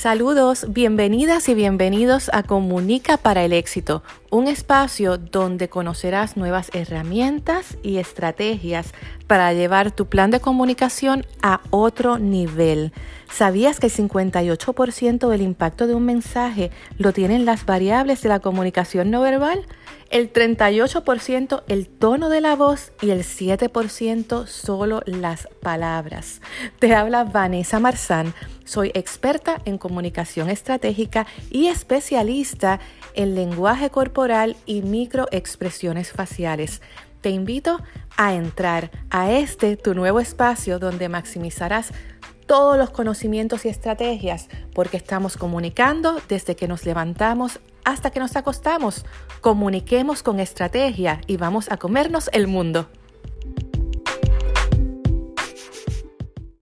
Saludos, bienvenidas y bienvenidos a Comunica para el éxito, un espacio donde conocerás nuevas herramientas y estrategias para llevar tu plan de comunicación a otro nivel. ¿Sabías que el 58% del impacto de un mensaje lo tienen las variables de la comunicación no verbal? El 38% el tono de la voz y el 7% solo las palabras. Te habla Vanessa Marzán. Soy experta en comunicación estratégica y especialista en lenguaje corporal y microexpresiones faciales. Te invito a entrar a este tu nuevo espacio donde maximizarás todos los conocimientos y estrategias porque estamos comunicando desde que nos levantamos hasta que nos acostamos. Comuniquemos con estrategia y vamos a comernos el mundo.